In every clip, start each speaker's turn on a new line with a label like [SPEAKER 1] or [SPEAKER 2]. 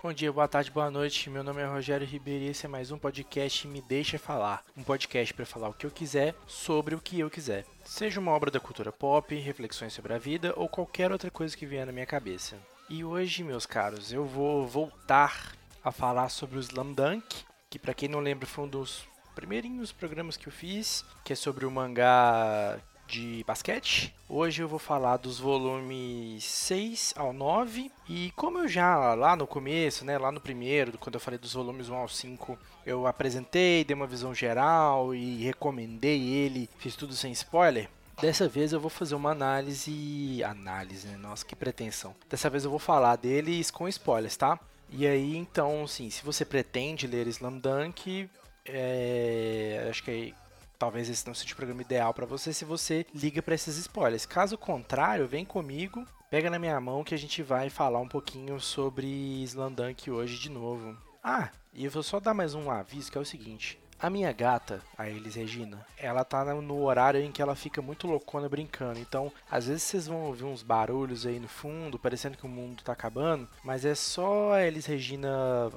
[SPEAKER 1] Bom dia, boa tarde, boa noite. Meu nome é Rogério Ribeiro e esse é mais um podcast Me Deixa Falar. Um podcast para falar o que eu quiser sobre o que eu quiser. Seja uma obra da cultura pop, reflexões sobre a vida ou qualquer outra coisa que vier na minha cabeça. E hoje, meus caros, eu vou voltar a falar sobre o Slam Dunk, que para quem não lembra foi um dos primeirinhos programas que eu fiz, que é sobre o mangá de basquete. Hoje eu vou falar dos volumes 6 ao 9 e como eu já lá no começo, né, lá no primeiro, quando eu falei dos volumes 1 ao 5, eu apresentei, dei uma visão geral e recomendei ele, fiz tudo sem spoiler. Dessa vez eu vou fazer uma análise, análise, né? Nossa, que pretensão. Dessa vez eu vou falar deles com spoilers, tá? E aí, então, assim, se você pretende ler Slam Dunk, é, acho que talvez esse não seja o programa ideal para você se você liga para esses spoilers. Caso contrário, vem comigo, pega na minha mão que a gente vai falar um pouquinho sobre Slandunk hoje de novo. Ah, e eu vou só dar mais um aviso que é o seguinte. A minha gata, a Elis Regina, ela tá no horário em que ela fica muito loucona brincando. Então, às vezes vocês vão ouvir uns barulhos aí no fundo, parecendo que o mundo tá acabando, mas é só a Elis Regina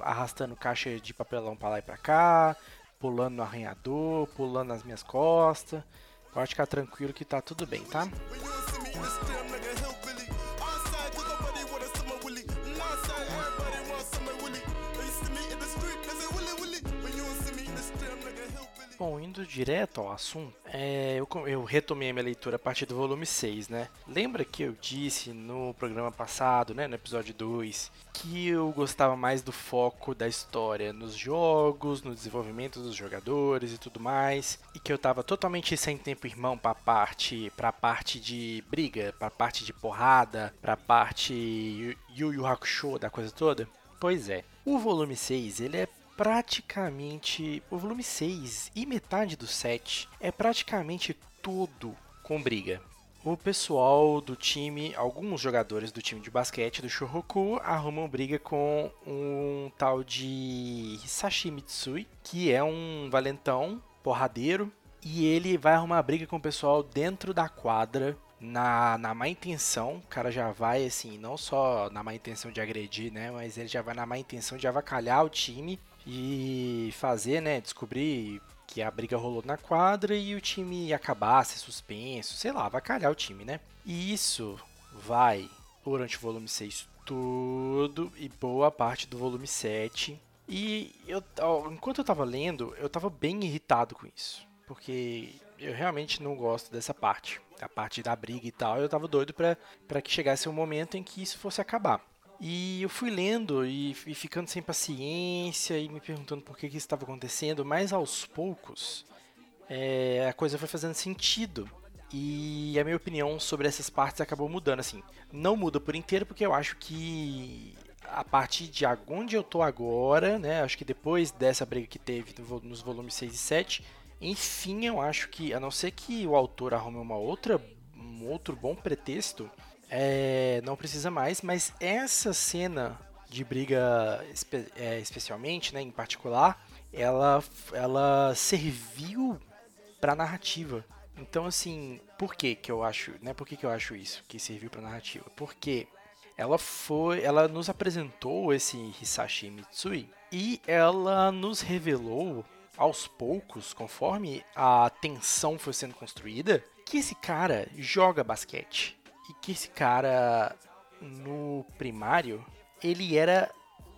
[SPEAKER 1] arrastando caixa de papelão pra lá e pra cá, pulando no arranhador, pulando nas minhas costas. Pode ficar tranquilo que tá tudo bem, tá? Bom, indo direto ao assunto, é, eu, eu retomei a minha leitura a partir do volume 6, né? Lembra que eu disse no programa passado, né, no episódio 2, que eu gostava mais do foco da história nos jogos, no desenvolvimento dos jogadores e tudo mais, e que eu tava totalmente sem tempo irmão pra parte, pra parte de briga, pra parte de porrada, pra parte Yu Yu Hakusho da coisa toda? Pois é. O volume 6, ele é praticamente o volume 6 e metade do 7 é praticamente tudo com briga. O pessoal do time, alguns jogadores do time de basquete do Shohoku arrumam briga com um tal de Hisashi Mitsui, que é um valentão porradeiro, e ele vai arrumar briga com o pessoal dentro da quadra na, na má intenção, o cara já vai assim, não só na má intenção de agredir, né, mas ele já vai na má intenção de avacalhar o time e fazer, né, descobrir que a briga rolou na quadra e o time acabar, ser suspenso, sei lá, avacalhar o time, né? E isso vai durante o volume 6 tudo e boa parte do volume 7. E eu, enquanto eu tava lendo, eu tava bem irritado com isso, porque eu realmente não gosto dessa parte, a parte da briga e tal. Eu tava doido pra que chegasse um momento em que isso fosse acabar. E eu fui lendo e, e ficando sem paciência e me perguntando por que, que isso estava acontecendo, mas aos poucos é, a coisa foi fazendo sentido. E a minha opinião sobre essas partes acabou mudando, assim. Não muda por inteiro, porque eu acho que a partir de onde eu tô agora, né? Acho que depois dessa briga que teve nos volumes 6 e 7, enfim, eu acho que, a não ser que o autor arrume uma outra, um outro bom pretexto, é, não precisa mais, mas essa cena de briga espe- é, especialmente, né, em particular, ela, ela serviu pra narrativa. Então, assim, por que que eu acho, né, por que que eu acho isso, que serviu pra narrativa? Porque ela foi, ela nos apresentou esse Hisashi Mitsui e ela nos revelou aos poucos, conforme a tensão foi sendo construída, que esse cara joga basquete e que esse cara no primário ele era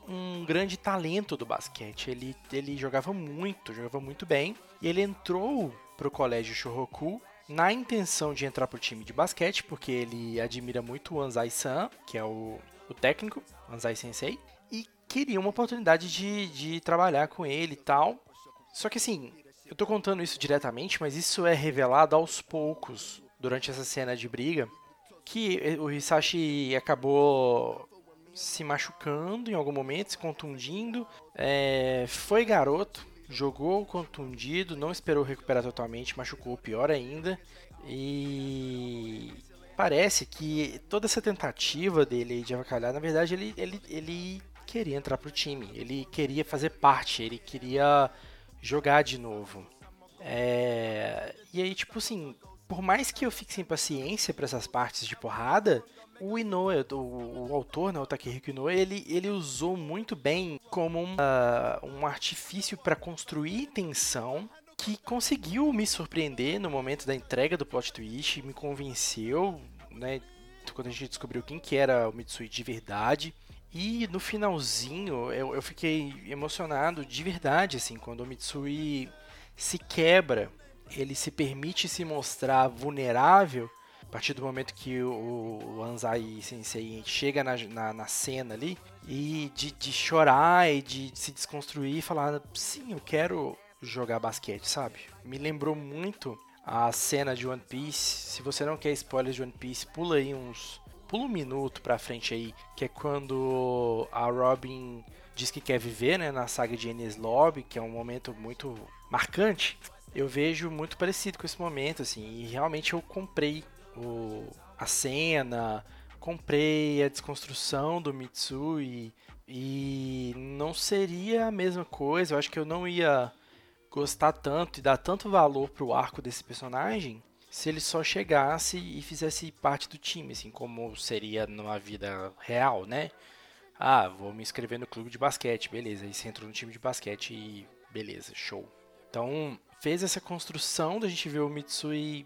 [SPEAKER 1] um grande talento do basquete. Ele, ele jogava muito, jogava muito bem. E ele entrou pro colégio Shohoku na intenção de entrar pro time de basquete, porque ele admira muito o Anzai-san, que é o, o técnico, Anzai Sensei, e queria uma oportunidade de, de trabalhar com ele e tal. Só que assim, eu tô contando isso diretamente, mas isso é revelado aos poucos durante essa cena de briga, que o Hisashi acabou se machucando em algum momento, se contundindo. É, foi garoto, jogou contundido, não esperou recuperar totalmente, machucou pior ainda. E parece que toda essa tentativa dele de avacalhar, na verdade, ele, ele, ele queria entrar pro time, ele queria fazer parte, ele queria jogar de novo. É, e aí, tipo assim, por mais que eu fique sem paciência para essas partes de porrada, o Inoue, o, o autor, né, o Takehiko Inoue, ele, ele usou muito bem como um, uh, um artifício para construir tensão que conseguiu me surpreender no momento da entrega do plot twist, me convenceu, né, quando a gente descobriu quem que era o Mitsui de verdade. E no finalzinho eu, eu fiquei emocionado de verdade, assim, quando o Mitsui se quebra, ele se permite se mostrar vulnerável a partir do momento que o, o Anzai Sensei chega na, na, na, cena ali e de, de chorar e de, de se desconstruir e falar: sim, eu quero jogar basquete, sabe? Me lembrou muito a cena de One Piece. Se você não quer spoilers de One Piece, pula aí uns. Pula um minuto pra frente aí, que é quando a Robin diz que quer viver, né, na saga de Enies Lobby, que é um momento muito marcante. Eu vejo muito parecido com esse momento, assim, e realmente eu comprei o, a cena, comprei a desconstrução do Mitsui, e não seria a mesma coisa, eu acho que eu não ia gostar tanto e dar tanto valor pro arco desse personagem se ele só chegasse e fizesse parte do time, assim como seria numa vida real, né? Ah, vou me inscrever no clube de basquete, beleza. Aí você entrou no time de basquete e beleza, show. Então, fez essa construção da gente ver o Mitsui.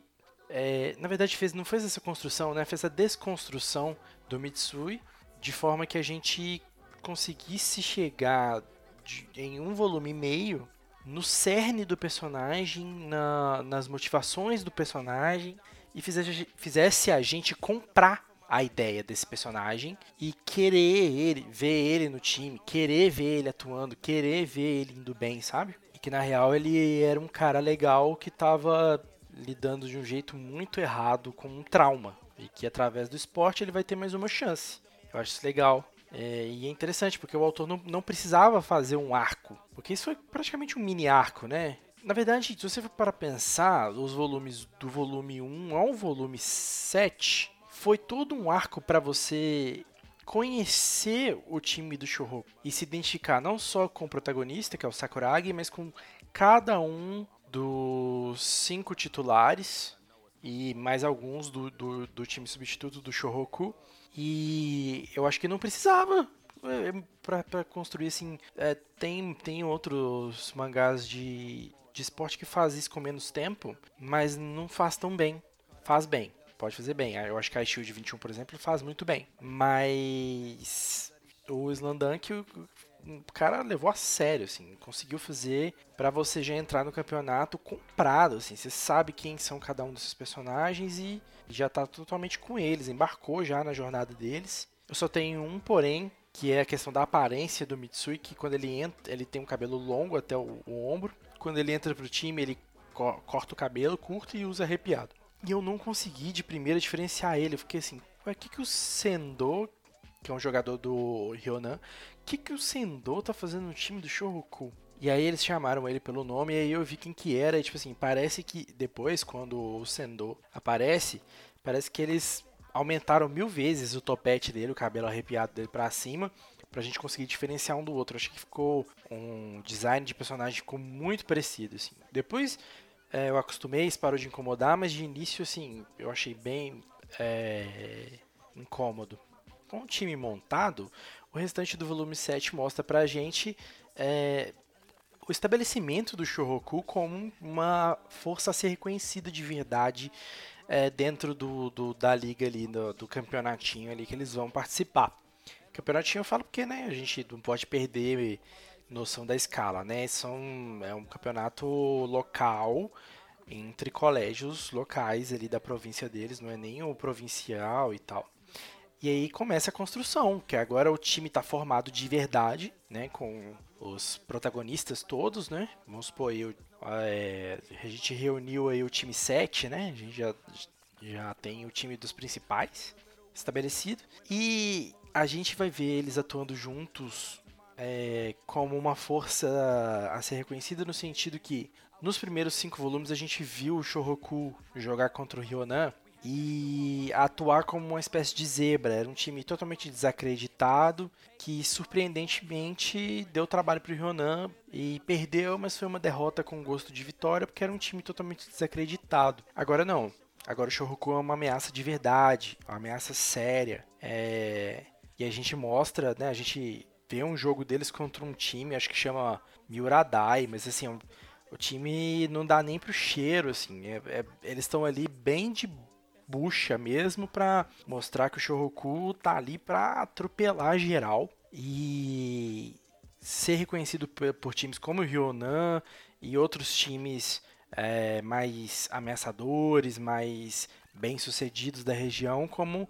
[SPEAKER 1] É, na verdade, fez, não fez essa construção, né? Fez a desconstrução do Mitsui de forma que a gente conseguisse chegar de, em um volume e meio no cerne do personagem, na, nas motivações do personagem e fizesse, fizesse a gente comprar a ideia desse personagem e querer ele, ver ele no time, querer ver ele atuando, querer ver ele indo bem, sabe? Que na real ele era um cara legal que tava lidando de um jeito muito errado com um trauma e que através do esporte ele vai ter mais uma chance. Eu acho isso legal. É, e é interessante porque o autor não, não precisava fazer um arco, porque isso foi praticamente um mini arco, né? Na verdade, se você for para pensar, os volumes do volume 1 ao volume 7 foi todo um arco para você conhecer o time do Shohoku e se identificar não só com o protagonista, que é o Sakuragi, mas com cada um dos cinco titulares e mais alguns do, do, do time substituto do Shohoku e eu acho que não precisava é, para construir assim. É, tem, tem outros mangás de, de esporte que faz isso com menos tempo, mas não faz tão bem. Faz bem, pode fazer bem. Eu acho que a Shield 21, por exemplo, faz muito bem. Mas o Slandunk, o cara levou a sério, assim, conseguiu fazer para você já entrar no campeonato comprado, assim, você sabe quem são cada um desses personagens e já tá totalmente com eles, embarcou já na jornada deles. Eu só tenho um porém, que é a questão da aparência do Mitsui, que quando ele entra, ele tem um cabelo longo até o, o ombro. Quando ele entra pro time, ele co corta o cabelo curto e usa arrepiado. E eu não consegui de primeira diferenciar ele. Eu fiquei assim, o que, que o Sendo, que é um jogador do Ryonan, o que, que o Sendo tá fazendo no time do Shohoku? E aí eles chamaram ele pelo nome e aí eu vi quem que era. E tipo assim, parece que depois, quando o Sendo aparece, parece que eles aumentaram mil vezes o topete dele, o cabelo arrepiado dele pra cima, pra gente conseguir diferenciar um do outro. Acho que ficou um design de personagem ficou muito parecido, assim. Depois é, eu acostumei, isso parou de incomodar, mas de início, assim, eu achei bem é, incômodo. Com o time montado, o restante do volume 7 mostra pra gente é, o estabelecimento do Shohoku como uma força a ser reconhecida de verdade é, dentro do, do, da liga ali, do, do, campeonatinho ali que eles vão participar. Campeonatinho eu falo porque né, a gente não pode perder noção da escala, né? São, é um campeonato local entre colégios locais ali da província deles, não é nem o provincial e tal. E aí começa a construção, que agora o time está formado de verdade, né? Com os protagonistas todos, né? Vamos supor aí, é, a gente reuniu aí o time 7, né? A gente já, já tem o time dos principais estabelecido. E a gente vai ver eles atuando juntos é, como uma força a ser reconhecida no sentido que nos primeiros cinco volumes a gente viu o Shohoku jogar contra o Ryonan e atuar como uma espécie de zebra. Era um time totalmente desacreditado que surpreendentemente deu trabalho para o Ryonan e perdeu, mas foi uma derrota com gosto de vitória porque era um time totalmente desacreditado. Agora não. Agora o Shohoku é uma ameaça de verdade, uma ameaça séria. É... E a gente mostra, né? A gente vê um jogo deles contra um time, acho que chama Miuradai, mas assim, o time não dá nem pro cheiro, assim. É, é, eles estão ali bem de bucha mesmo para mostrar que o Shohoku tá ali para atropelar geral e ser reconhecido por, por times como o Ryonan e outros times é, mais ameaçadores, mais bem-sucedidos da região como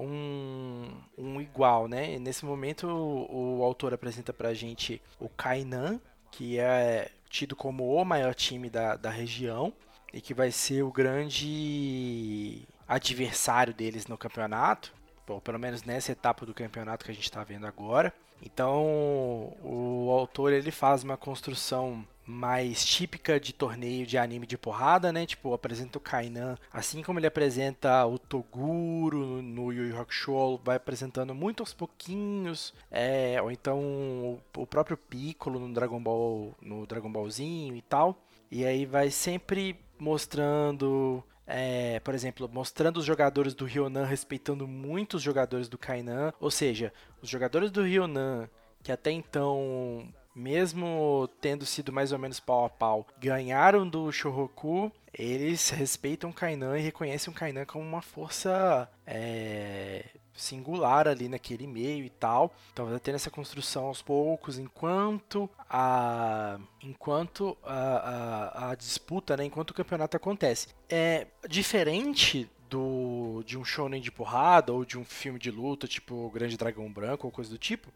[SPEAKER 1] um, um igual, né? Nesse momento o, o autor apresenta pra gente o Kainan, que é tido como o maior time da, da região e que vai ser o grande adversário deles no campeonato, ou pelo menos nessa etapa do campeonato que a gente está vendo agora. Então o autor ele faz uma construção mais típica de torneio de anime de porrada, né? Tipo, apresenta o Kainan, assim como ele apresenta o Toguro no Yu Yu Hakusho, vai apresentando muito aos pouquinhos, é, ou então o próprio Piccolo no Dragon Ball, no Dragon Ballzinho e tal. E aí vai sempre mostrando é, por exemplo, mostrando os jogadores do Ryonan respeitando muito os jogadores do Kainan, ou seja, os jogadores do Ryonan que até então mesmo tendo sido mais ou menos pau a pau, ganharam do Shohoku, eles respeitam Kainan e reconhecem o Kainan como uma força é, singular ali naquele meio e tal. Então vai tendo essa construção aos poucos, enquanto a enquanto a, a, a disputa, né, enquanto o campeonato acontece. É diferente do, de um shonen de porrada ou de um filme de luta, tipo Grande Dragão Branco ou coisa do tipo,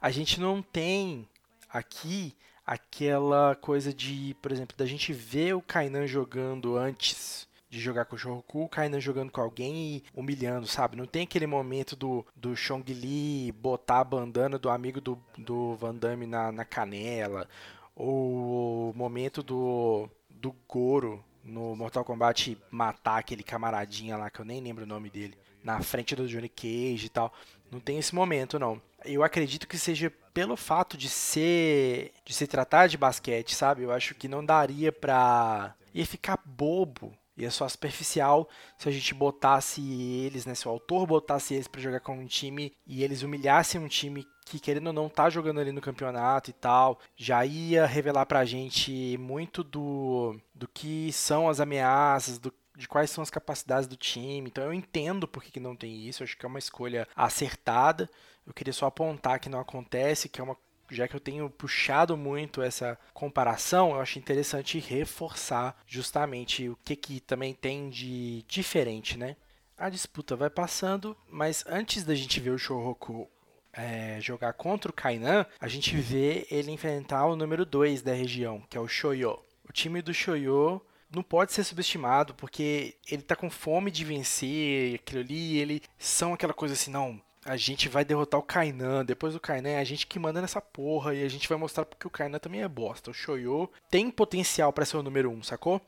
[SPEAKER 1] a gente não tem aqui aquela coisa de, por exemplo, da gente ver o Kainan jogando antes de jogar com o Shohoku, o Kainan jogando com alguém e humilhando, sabe? Não tem aquele momento do, do Chong Li botar a bandana do amigo do, do Van Damme na, na canela, ou o momento do, do Goro no Mortal Kombat matar aquele camaradinha lá, que eu nem lembro o nome dele, na frente do Johnny Cage e tal. Não tem esse momento, não. Eu acredito que seja pelo fato de ser de se tratar de basquete, sabe? Eu acho que não daria pra ia ficar bobo, ia só superficial se a gente botasse eles, né, se o autor botasse eles para jogar com um time e eles humilhassem um time que querendo ou não tá jogando ali no campeonato e tal, já ia revelar pra gente muito do do que são as ameaças, do de quais são as capacidades do time. Então eu entendo por que, que não tem isso, acho que é uma escolha acertada. Eu queria só apontar que não acontece, que é uma já que eu tenho puxado muito essa comparação, eu acho interessante reforçar justamente o que, que também tem de diferente, né? A disputa vai passando, mas antes da gente ver o Shouhoku é, jogar contra o Kainan, a gente vê ele enfrentar o número 2 da região, que é o Shoyo. O time do Shoyo não pode ser subestimado, porque ele tá com fome de vencer aquilo ali, ele são aquela coisa assim, não, a gente vai derrotar o Kainan, depois do Kainan é a gente que manda nessa porra e a gente vai mostrar porque o Kainan também é bosta. O Shoyo tem potencial para ser o número 1, um, sacou?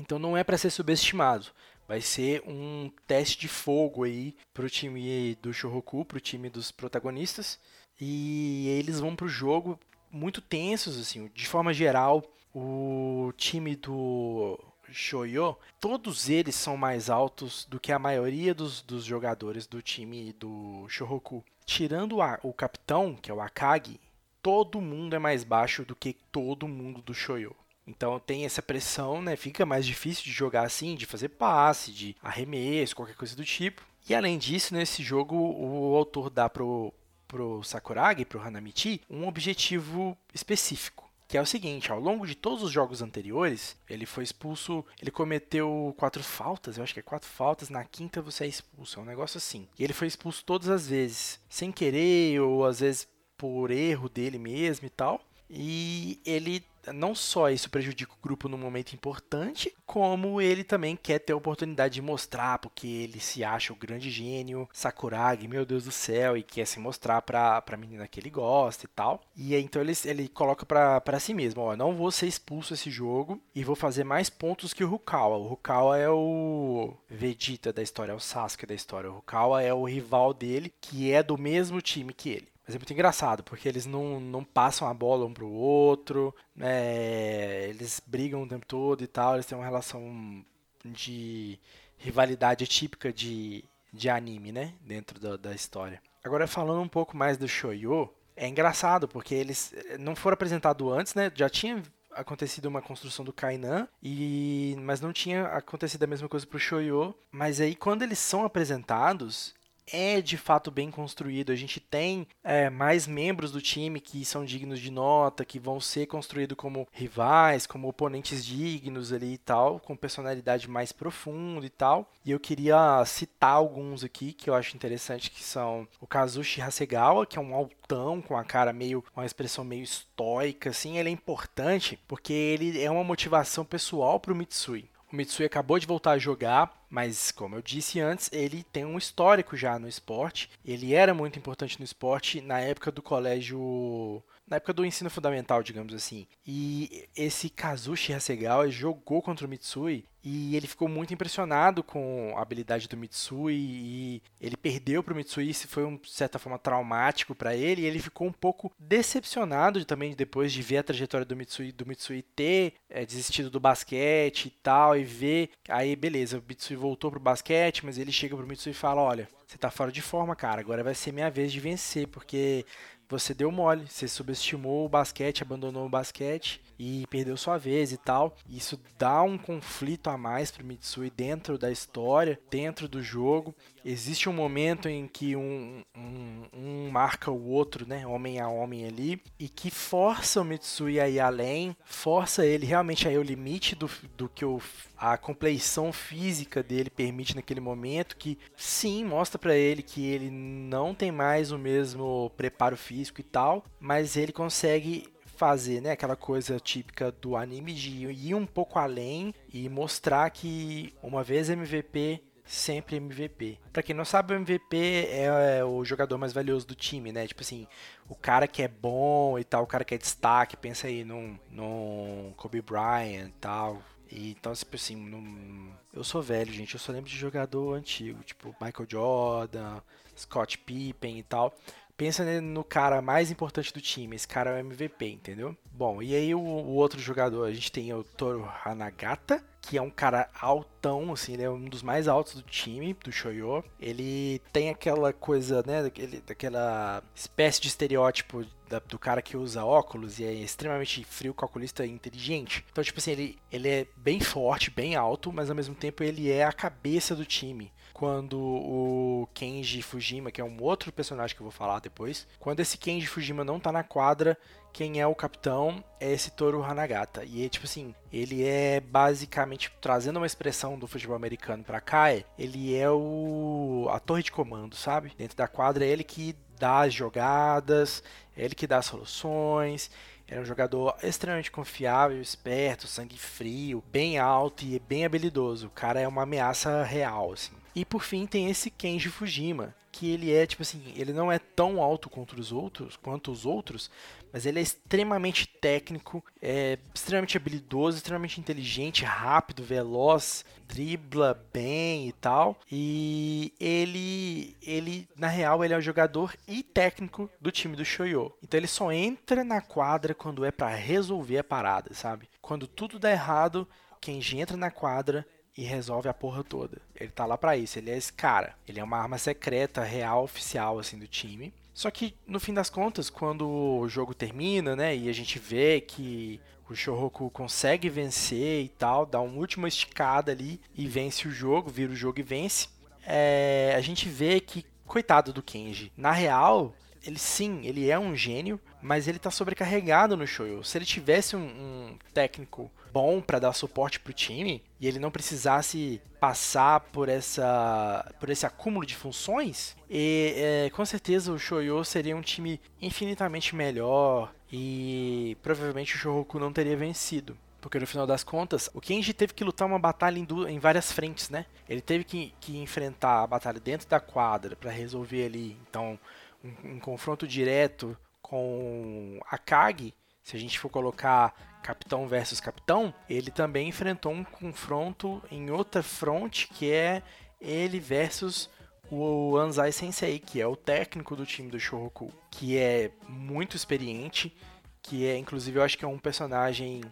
[SPEAKER 1] Então não é para ser subestimado. Vai ser um teste de fogo aí pro time do Shohoku, pro time dos protagonistas. E eles vão pro jogo muito tensos, assim, de forma geral. O time do Shoyo, todos eles são mais altos do que a maioria dos, dos jogadores do time do Shohoku. Tirando a, o capitão, que é o Akagi, todo mundo é mais baixo do que todo mundo do Shoyo. Então tem essa pressão, né? Fica mais difícil de jogar assim, de fazer passe, de arremesso, qualquer coisa do tipo. E além disso, nesse jogo, o autor dá pro, pro Sakuragi, pro Hanamichi, um objetivo específico que é o seguinte, ao longo de todos os jogos anteriores, ele foi expulso, ele cometeu quatro faltas, eu acho que é quatro faltas, na quinta você é expulso, é um negócio assim. E ele foi expulso todas as vezes, sem querer ou às vezes por erro dele mesmo e tal. E ele não só isso prejudica o grupo num momento importante, como ele também quer ter a oportunidade de mostrar, porque ele se acha o grande gênio, Sakuragi, meu Deus do céu, e quer se mostrar pra, pra menina que ele gosta e tal. E então ele, ele coloca pra, pra si mesmo, ó, não vou ser expulso esse jogo e vou fazer mais pontos que o Rukawa. O Rukawa é o Vegeta da história, é o Sasuke da história. O Rukawa é o rival dele, que é do mesmo time que ele. Mas é muito engraçado, porque eles não, não passam a bola um pro outro, né? eles brigam o tempo todo e tal, eles têm uma relação de rivalidade típica de, de anime, né? Dentro da, da história. Agora, falando um pouco mais do Shoyo, é engraçado, porque eles não foram apresentados antes, né? Já tinha acontecido uma construção do Kainan, e mas não tinha acontecido a mesma coisa pro Shoyo. Mas aí, quando eles são apresentados, é de fato bem construído. A gente tem é, mais membros do time que são dignos de nota, que vão ser construídos como rivais, como oponentes dignos ali e tal, com personalidade mais profunda e tal. E eu queria citar alguns aqui que eu acho interessante, que são o Kazushi Hasegawa, que é um altão com a cara meio, uma expressão meio estoica, assim. Ele é importante porque ele é uma motivação pessoal para o Mitsui. O Mitsui acabou de voltar a jogar, mas como eu disse antes, ele tem um histórico já no esporte. Ele era muito importante no esporte na época do colégio na época do ensino fundamental, digamos assim. E esse Kazushi Hasegawa jogou contra o Mitsui e ele ficou muito impressionado com a habilidade do Mitsui e ele perdeu para o Mitsui, isso foi um, de certa forma traumático para ele e ele ficou um pouco decepcionado também depois de ver a trajetória do Mitsui, do Mitsui ter é, desistido do basquete e tal e ver, aí beleza, o Mitsui voltou pro basquete, mas ele chega pro Mitsui e fala, olha, você tá fora de forma, cara, agora vai ser minha vez de vencer, porque você deu mole, você subestimou o basquete, abandonou o basquete e perdeu sua vez e tal. Isso dá um conflito a mais para Mitsui dentro da história, dentro do jogo. Existe um momento em que um, um, um, marca o outro, né, homem a homem ali, e que força o Mitsui a ir além, força ele realmente a ir ao limite do, do que o, a compleição física dele permite naquele momento, que sim, mostra para ele que ele não tem mais o mesmo preparo físico e tal, mas ele consegue fazer, né, aquela coisa típica do anime de ir um pouco além e mostrar que uma vez MVP sempre MVP. Para quem não sabe, o MVP é, é o jogador mais valioso do time, né? Tipo assim, o cara que é bom e tal, o cara que é destaque, pensa aí num, num Kobe Bryant e tal. E, então, tipo assim, num... eu sou velho, gente, eu só lembro de jogador antigo, tipo Michael Jordan, Scott Pippen e tal pensa no cara mais importante do time. Esse cara é o MVP, entendeu? Bom, e aí o, o, outro jogador, a gente tem o Toru Hanagata, que é um cara altão, assim, ele é um dos mais altos do time, do Shoyo. Ele tem aquela coisa, né, daquele, daquela espécie de estereótipo da, do cara que usa óculos e é extremamente frio, calculista e inteligente. Então, tipo assim, ele, ele é bem forte, bem alto, mas ao mesmo tempo ele é a cabeça do time quando o Kenji Fujima, que é um outro personagem que eu vou falar depois, quando esse Kenji Fujima não tá na quadra, quem é o capitão é esse Toru Hanagata. E tipo assim, ele é basicamente trazendo uma expressão do futebol americano para cá, é, ele é o a torre de comando, sabe? Dentro da quadra é ele que dá as jogadas, é ele que dá as soluções. Ele é um jogador extremamente confiável, esperto, sangue frio, bem alto e bem habilidoso. O cara é uma ameaça real, assim. E por fim tem esse Kenji Fujima, que ele é tipo assim, ele não é tão alto quanto os outros, quanto os outros, mas ele é extremamente técnico, é extremamente habilidoso, extremamente inteligente, rápido, veloz, dribla bem e tal. E ele ele na real ele é o jogador e técnico do time do Shoyo. Então ele só entra na quadra quando é para resolver a parada, sabe? Quando tudo dá errado, Kenji entra na quadra e resolve a porra toda. Ele tá lá para isso, ele é esse cara. Ele é uma arma secreta, real, oficial, assim, do time. Só que, no fim das contas, quando o jogo termina, né, e a gente vê que o Shoroku consegue vencer e tal, dá uma última esticada ali e vence o jogo, vira o jogo e vence, é, a gente vê que, coitado do Kenji, na real, ele sim, ele é um gênio, mas ele tá sobrecarregado no Shoyo. Se ele tivesse um, um técnico bom para dar suporte pro time e ele não precisasse passar por essa por esse acúmulo de funções, e é, com certeza o Shoyo seria um time infinitamente melhor e provavelmente o Shoroku não teria vencido. Porque no final das contas, o Kenji teve que lutar uma batalha em, em várias frentes, né? Ele teve que, que enfrentar a batalha dentro da quadra para resolver ali. Então, um, um confronto direto com a Kage, se a gente for colocar capitão versus capitão, ele também enfrentou um confronto em outra fronte que é ele versus o Anzai Sensei, que é o técnico do time do Shohoku, que é muito experiente, que é inclusive eu acho que é um personagem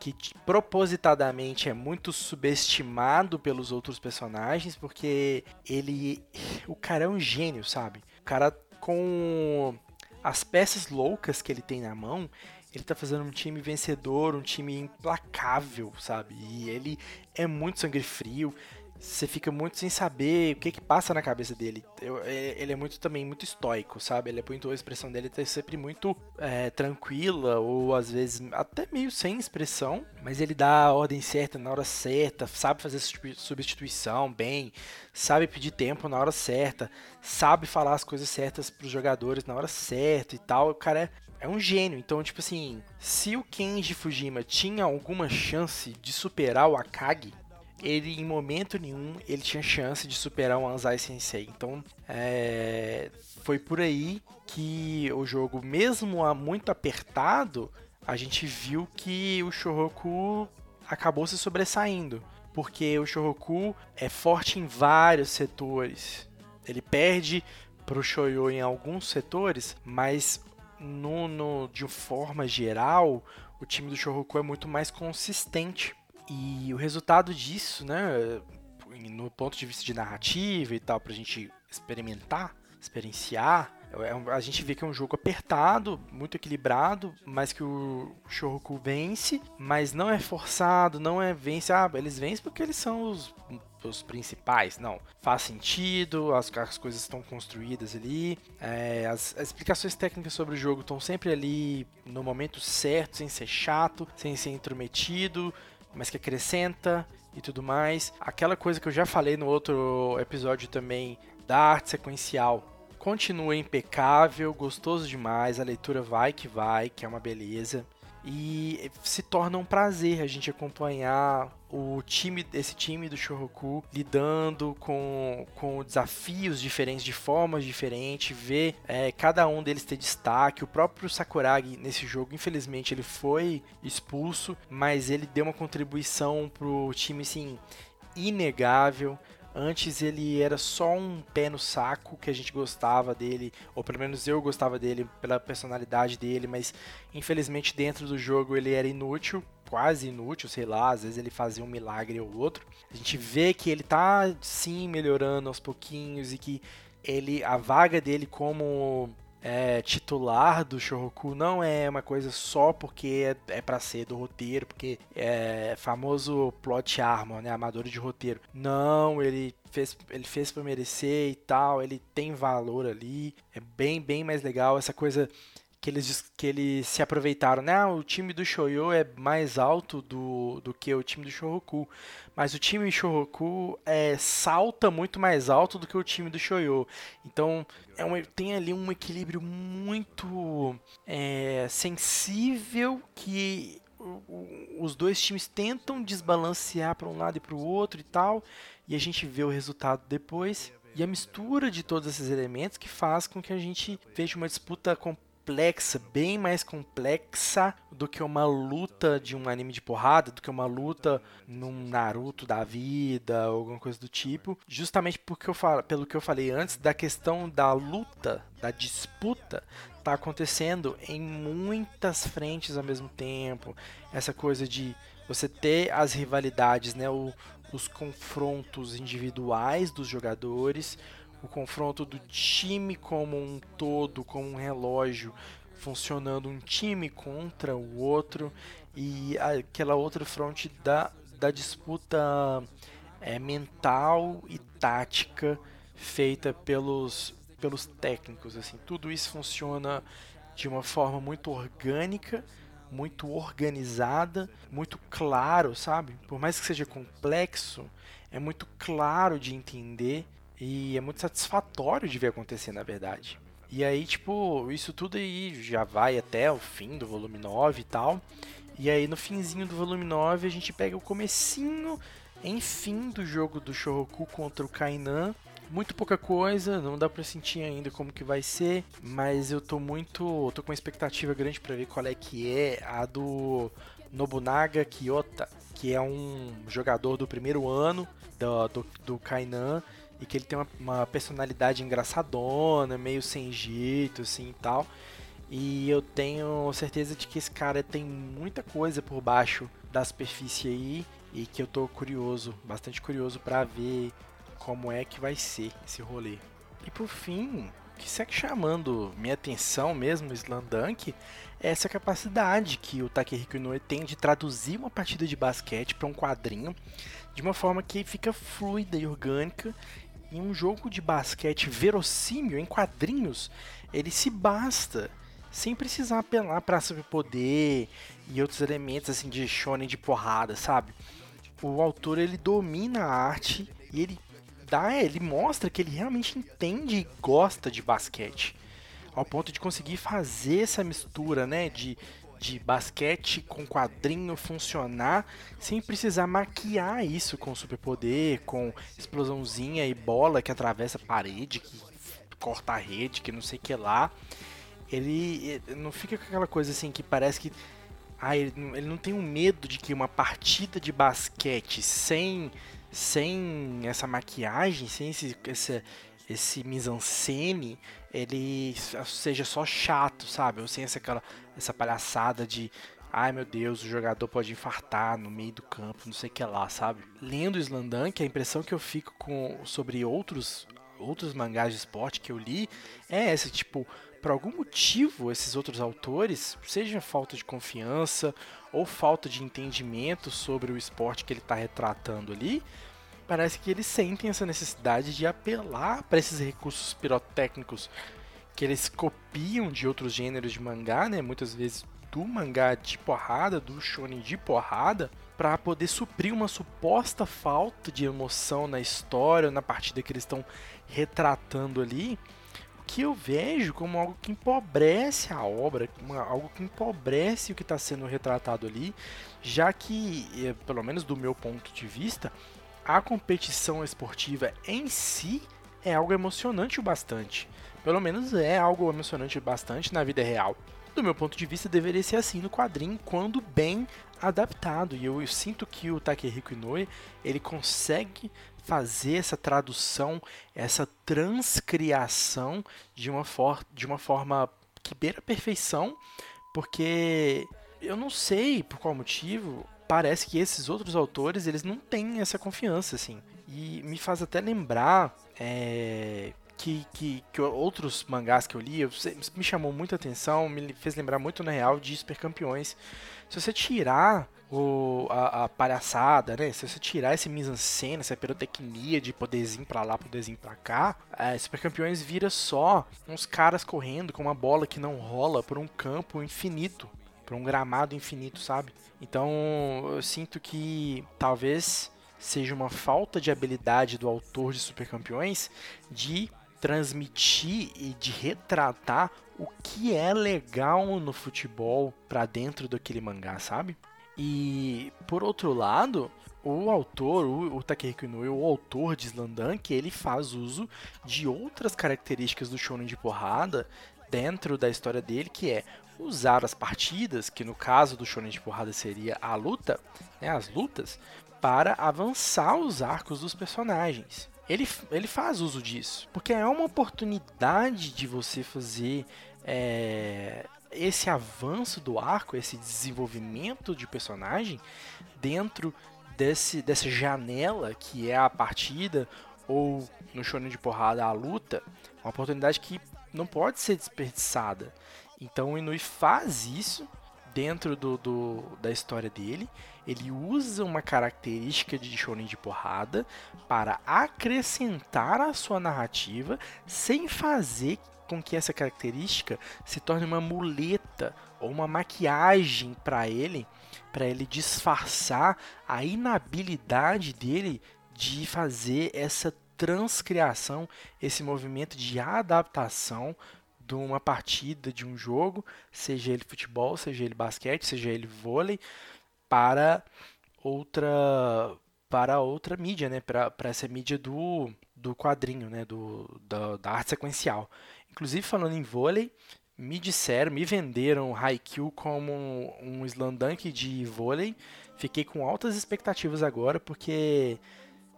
[SPEAKER 1] que propositadamente é muito subestimado pelos outros personagens, porque ele. O cara é um gênio, sabe? O cara com as peças loucas que ele tem na mão, ele tá fazendo um time vencedor, um time implacável, sabe? E ele é muito sangue frio. Você fica muito sem saber o que que passa na cabeça dele. Eu- é- ele é muito também muito estoico, sabe? Ele é muito a expressão dele tá sempre muito é, tranquila ou às vezes até meio sem expressão, mas ele dá a ordem certa na hora certa, sabe fazer substitu- substituição bem, sabe pedir tempo na hora certa, sabe falar as coisas certas pros jogadores na hora certa e tal. O cara é é um gênio. Então, tipo assim, se o Kenji Fujima tinha alguma chance de superar o Akagi, ele em momento nenhum ele tinha chance de superar o Anzai Sensei. Então, é, foi por aí que o jogo, mesmo muito apertado, a gente viu que o Shoroku acabou se sobressaindo. Porque o Shoroku é forte em vários setores. Ele perde pro Shoyo em alguns setores, mas no, no- de forma geral, o time do Shoroku é muito mais consistente. E o resultado disso, né, no ponto de vista de narrativa e tal, pra gente experimentar, experienciar, é um- a gente vê que é um jogo apertado, muito equilibrado, mas que o Shoroku vence, mas não é forçado, não é vence, ah, eles vencem porque eles são os, os principais, não. Faz sentido, as, as coisas estão construídas ali, é, as, as explicações técnicas sobre o jogo estão sempre ali no momento certo, sem ser chato, sem ser intrometido, mas que acrescenta e tudo mais. Aquela coisa que eu já falei no outro episódio também da arte sequencial. Continua impecável, gostoso demais, a leitura vai que vai, que é uma beleza. E se torna um prazer a gente acompanhar o time, esse time do Shoroku lidando com, com desafios diferentes, de formas diferentes, ver é, cada um deles ter destaque. O próprio Sakuragi nesse jogo, infelizmente, ele foi expulso, mas ele deu uma contribuição pro time assim, inegável. Antes ele era só um pé no saco que a gente gostava dele, ou pelo menos eu gostava dele pela personalidade dele, mas infelizmente dentro do jogo ele era inútil, quase inútil, sei lá, às vezes ele fazia um milagre ou outro. A gente vê que ele tá sim melhorando aos pouquinhos e que ele a vaga dele como é, titular do Shoroku não é uma coisa só porque é, é para ser do roteiro, porque é famoso plot armor, né, amador de roteiro. Não, ele fez, ele fez para merecer e tal, ele tem valor ali, é bem, bem mais legal essa coisa que eles, que eles se aproveitaram, né? Ah, o time do Shoyo é mais alto do, do que o time do Shoroku, mas o time Shoroku é, salta muito mais alto do que o time do Shoyo. Então é um, tem ali um equilíbrio muito é, sensível que os dois times tentam desbalancear para um lado e para o outro e tal, e a gente vê o resultado depois. E a mistura de todos esses elementos que faz com que a gente veja uma disputa complexa, bem mais complexa do que uma luta de um anime de porrada, do que uma luta num Naruto da vida, alguma coisa do tipo. Justamente porque eu falo, pelo que eu falei antes, da questão da luta, da disputa, tá acontecendo em muitas frentes ao mesmo tempo. Essa coisa de você ter as rivalidades, né? O, os confrontos individuais dos jogadores, o confronto do time como um todo, como um relógio funcionando um time contra o outro e aquela outra fronte da, da disputa é, mental e tática feita pelos, pelos técnicos assim. Tudo isso funciona de uma forma muito orgânica muito organizada muito claro sabe? Por mais que seja complexo é muito claro de entender e é muito satisfatório de ver acontecer, na verdade. E aí, tipo, isso tudo aí já vai até o fim do volume 9 e tal. E aí no finzinho do volume 9 a gente pega o comecinho, enfim, do jogo do Shoroku contra o Kainan. Muito pouca coisa, não dá pra sentir ainda como que vai ser, mas eu tô muito, tô com uma expectativa grande para ver qual é que é a do Nobunaga Kiyota, que é um jogador do primeiro ano do, do, do Kainan e que ele tem uma, uma, personalidade engraçadona, meio sem jeito, assim e tal. E eu tenho certeza de que esse cara tem muita coisa por baixo da superfície aí e que eu tô curioso, bastante curioso para ver como é que vai ser esse rolê. E por fim, o que segue chamando minha atenção mesmo, Slandunk, é essa capacidade que o Takehiko Inoue tem de traduzir uma partida de basquete para um quadrinho de uma forma que fica fluida e orgânica. Em um jogo de basquete verossímil, em quadrinhos, ele se basta sem precisar apelar para superpoder e outros elementos assim de shonen de porrada, sabe? O autor ele domina a arte e ele dá, ele mostra que ele realmente entende e gosta de basquete, ao ponto de conseguir fazer essa mistura, né, de de basquete com quadrinho funcionar sem precisar maquiar isso com superpoder, com explosãozinha e bola que atravessa a parede, que corta a rede, que não sei o que lá. Ele, ele não fica com aquela coisa assim que parece que ah, ele, ele não tem um medo de que uma partida de basquete sem sem essa maquiagem, sem esse, esse, esse mise-en-scène, ele seja só chato, sabe? Ou sem essa, aquela, essa palhaçada de ai meu Deus, o jogador pode infartar no meio do campo, não sei o que lá, sabe? Lendo Slandunk, a impressão que eu fico com sobre outros outros mangás de esporte que eu li é essa, tipo, por algum motivo esses outros autores, seja falta de confiança ou falta de entendimento sobre o esporte que ele está retratando ali, parece que eles sentem essa necessidade de apelar para esses recursos pirotécnicos que eles copiam de outros gêneros de mangá, né? Muitas vezes do mangá de porrada, do shonen de porrada, para poder suprir uma suposta falta de emoção na história, na partida que eles estão retratando ali que eu vejo como algo que empobrece a obra, algo que empobrece o que está sendo retratado ali, já que, eh, pelo menos do meu ponto de vista, a competição esportiva em si é algo emocionante o bastante. Pelo menos é algo emocionante bastante na vida real. Do meu ponto de vista, deveria ser assim no quadrinho, quando bem adaptado. E eu, eu sinto que o Takehiko Inoue ele consegue fazer essa tradução, essa transcriação de uma, for de uma forma que beira a perfeição, porque eu não sei por qual motivo, parece que esses outros autores eles não têm essa confiança, assim. E me faz até lembrar é, que, que, que, outros mangás que eu li, eu, me chamou muita atenção, me fez lembrar muito na real de Super Campeões. Se você tirar o, a, a, palhaçada, né? Se você tirar esse mise-en-scène, essa pirotecnia de poderzinho pra lá, poderzinho pra cá, é, Super Campeões vira só uns caras correndo com uma bola que não rola por um campo infinito, por um gramado infinito, sabe? Então eu sinto que talvez seja uma falta de habilidade do autor de Super Campeões de transmitir e de retratar o que é legal no futebol para dentro daquele mangá, sabe? E por outro lado, o autor, o, o Takehiko Inoue, o autor de Slandunk, ele faz uso de outras características do shonen de porrada dentro da história dele, que é usar as partidas, que no caso do shonen de porrada seria a luta, né, as lutas, para avançar os arcos dos personagens. Ele, ele faz uso disso, porque é uma oportunidade de você fazer é, esse avanço do arco, esse desenvolvimento de personagem dentro desse, dessa janela que é a partida ou no shonen de porrada a luta, uma oportunidade que não pode ser desperdiçada. Então o Inui faz isso dentro do, do, da história dele. Ele usa uma característica de shonen de porrada para acrescentar a sua narrativa sem fazer com que essa característica se torne uma muleta ou uma maquiagem para ele, para ele disfarçar a inabilidade dele de fazer essa transcriação, esse movimento de adaptação de uma partida, de um jogo, seja ele futebol, seja ele basquete, seja ele vôlei, para outra para outra mídia, né? Para essa mídia do, do quadrinho, né? Do, da, da arte sequencial. Inclusive, falando em vôlei, me disseram, me venderam Haikyuu como um slam dunk de vôlei. Fiquei com altas expectativas agora, porque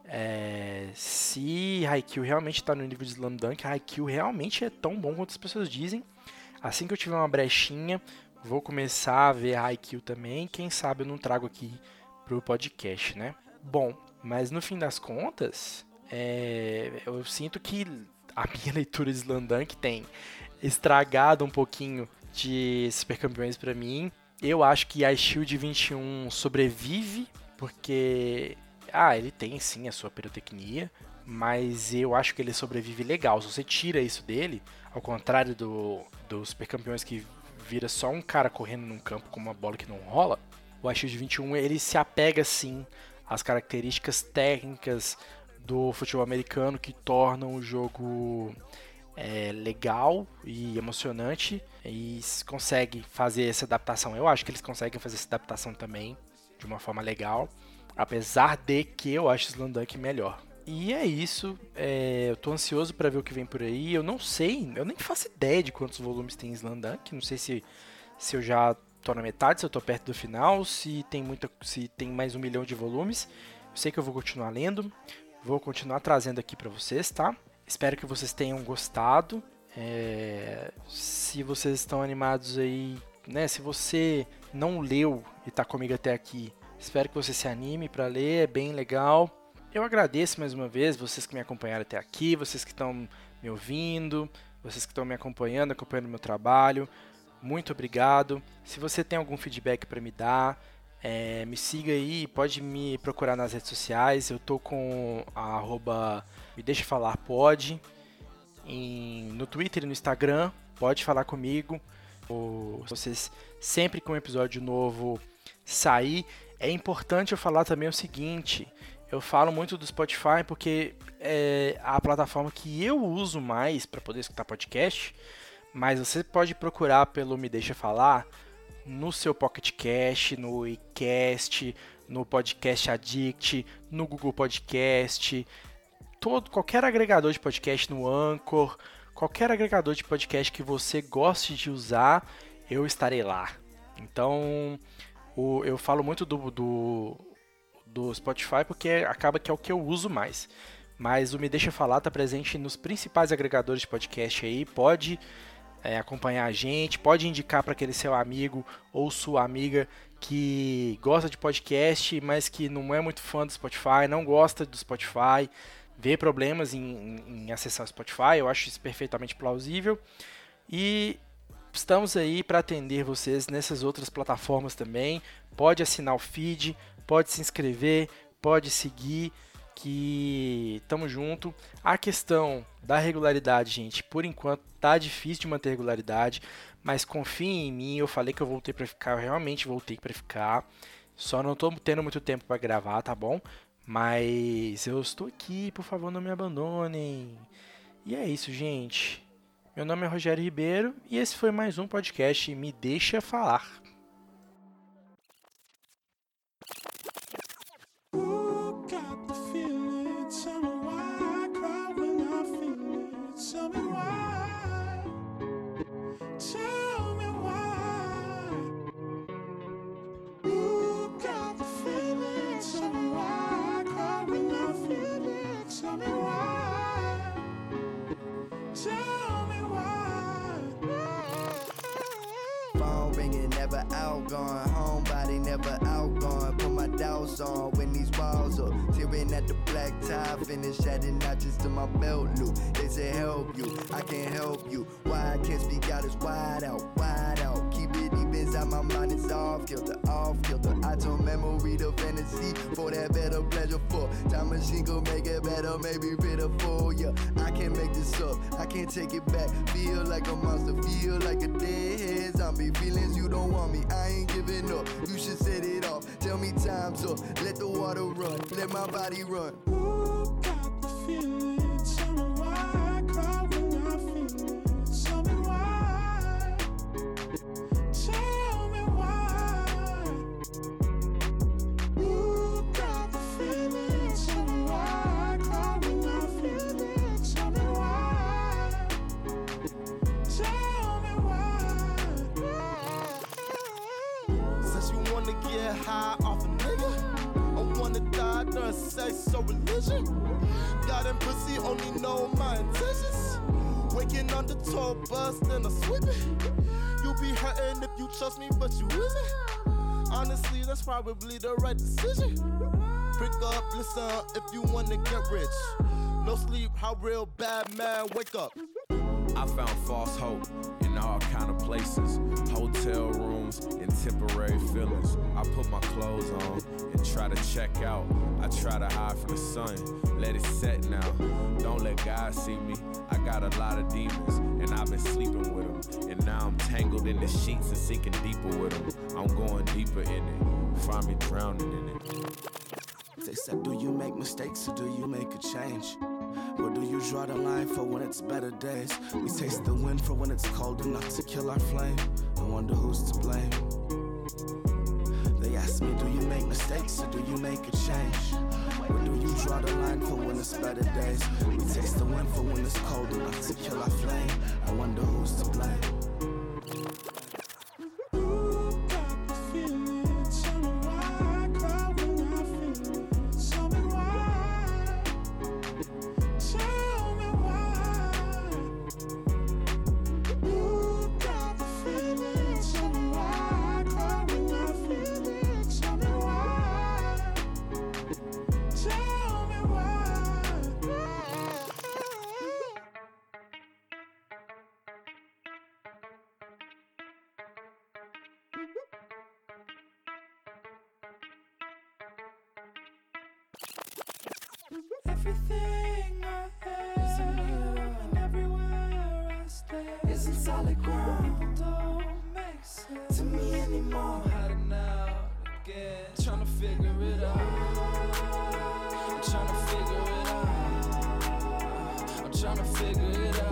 [SPEAKER 1] é, se Haikyuu realmente está no nível de slam dunk, Haikyuu realmente é tão bom quanto as pessoas dizem. Assim que eu tiver uma brechinha, Vou começar a ver Haikyuu também. Quem sabe eu não trago aqui pro podcast, né? Bom, mas no fim das contas, é, eu sinto que a minha leitura de Slandunk tem estragado um pouquinho de Supercampeões para mim. Eu acho que a Shield 21 sobrevive, porque. Ah, ele tem sim a sua pirotecnia, mas eu acho que ele sobrevive legal. Se você tira isso dele, ao contrário do, dos Supercampeões que vira só um cara correndo num campo com uma bola que não rola, o Shield 21 ele se apega sim às características técnicas do futebol americano que tornam o jogo é, legal e emocionante e consegue fazer essa adaptação. Eu acho que eles conseguem fazer essa adaptação também de uma forma legal, apesar de que eu acho Slandunk melhor. E é isso, é, eu tô ansioso para ver o que vem por aí. Eu não sei, eu nem faço ideia de quantos volumes tem Slandunk, não sei se, se eu já tô na metade, se eu tô perto do final, se tem muita, se tem mais um milhão de volumes. Eu sei que eu vou continuar lendo, vou continuar trazendo aqui para vocês, tá? Espero que vocês tenham gostado. É, se vocês estão animados aí, né? Se você não leu e está comigo até aqui, espero que você se anime para ler, é bem legal. Eu agradeço mais uma vez vocês que me acompanharam até aqui, vocês que estão me ouvindo, vocês que estão me acompanhando, acompanhando meu trabalho. Muito obrigado. Se você tem algum feedback para me dar, é, me siga aí, pode me procurar nas redes sociais. Eu tô com a arroba me deixa falar pode. Em, no Twitter e no Instagram, pode falar comigo. Ou, vocês sempre que um episódio novo sair, é importante eu falar também o seguinte. Eu falo muito do Spotify porque é a plataforma que eu uso mais para poder escutar podcast. Mas você pode procurar pelo Me Deixa Falar no seu Pocket Cast, no iCast, no Podcast Addict, no Google Podcast, todo qualquer agregador de podcast no Anchor, qualquer agregador de podcast que você goste de usar, eu estarei lá. Então, o, eu falo muito do, do, do Spotify porque acaba que é o que eu uso mais. Mas o Me Deixa Falar está presente nos principais agregadores de podcast aí. Pode é, acompanhar a gente, pode indicar para aquele seu amigo ou sua amiga que gosta de podcast, mas que não é muito fã do Spotify, não gosta do Spotify, vê problemas em, em, em acessar o Spotify, eu acho isso perfeitamente plausível. E estamos aí para atender vocês nessas outras plataformas também. Pode assinar o feed, pode se inscrever, pode seguir que tamo junto. A questão da regularidade, gente, por enquanto tá difícil de manter regularidade, mas confiem em mim, eu falei que eu voltei para ficar, eu realmente voltei para ficar. Só não tô tendo muito tempo para gravar, tá bom? Mas eu estou aqui, por favor, não me abandonem. E é isso, gente. Meu nome é Rogério Ribeiro e esse foi mais um podcast Me Deixa Falar.
[SPEAKER 2] Outgoing. Homebody never outgoing. Put my doubts on when these walls up. Tearing at the black tie, finish adding notches to my belt loop. They say help you, I can't help you. Why I can't speak out is wide out, wide out. It deep inside my mind, it's off kilter, off kilter. I told memory to fantasy for that better pleasure for. Time machine could make it better, maybe pitiful. Yeah, I can't make this up, I can't take it back. Feel like a monster, feel like a dead zombie. Feelings you don't want me, I ain't giving up. You should set it off. Tell me time's up. Let the water run, let my body run.
[SPEAKER 3] Who got the feeling?
[SPEAKER 4] Sex or religion. God and pussy, only know my intentions. Waking on the tour bus, then I sweep it. You be hurting if you trust me, but you isn't. Honestly, that's probably the right decision. Pick up, listen if you wanna get rich. No sleep, how real bad man wake up.
[SPEAKER 5] I found false hope in all kind of places. Hotel rooms and temporary feelings. I put my clothes on and try to check out. I try to hide from the sun let it set now. Don't let god see me. I got a lot of demons and i've been sleeping with them and now i'm tangled in the sheets and sinking deeper with them i'm going deeper in it. Find me drowning in it.
[SPEAKER 6] They said, Do you make mistakes or do you make a change? Where do you draw the line for when it's better days? We taste the wind for when it's cold enough to kill our flame. I wonder who's to blame. They ask me, Do you make mistakes or do you make a change? Where do you draw the line for when it's better days? We taste the wind for when it's cold enough to kill our flame. I wonder who's to blame.
[SPEAKER 7] Isn't solid ground. To me anymore. I'm hiding out again, trying to figure it out. I'm trying to figure it out. I'm trying to figure it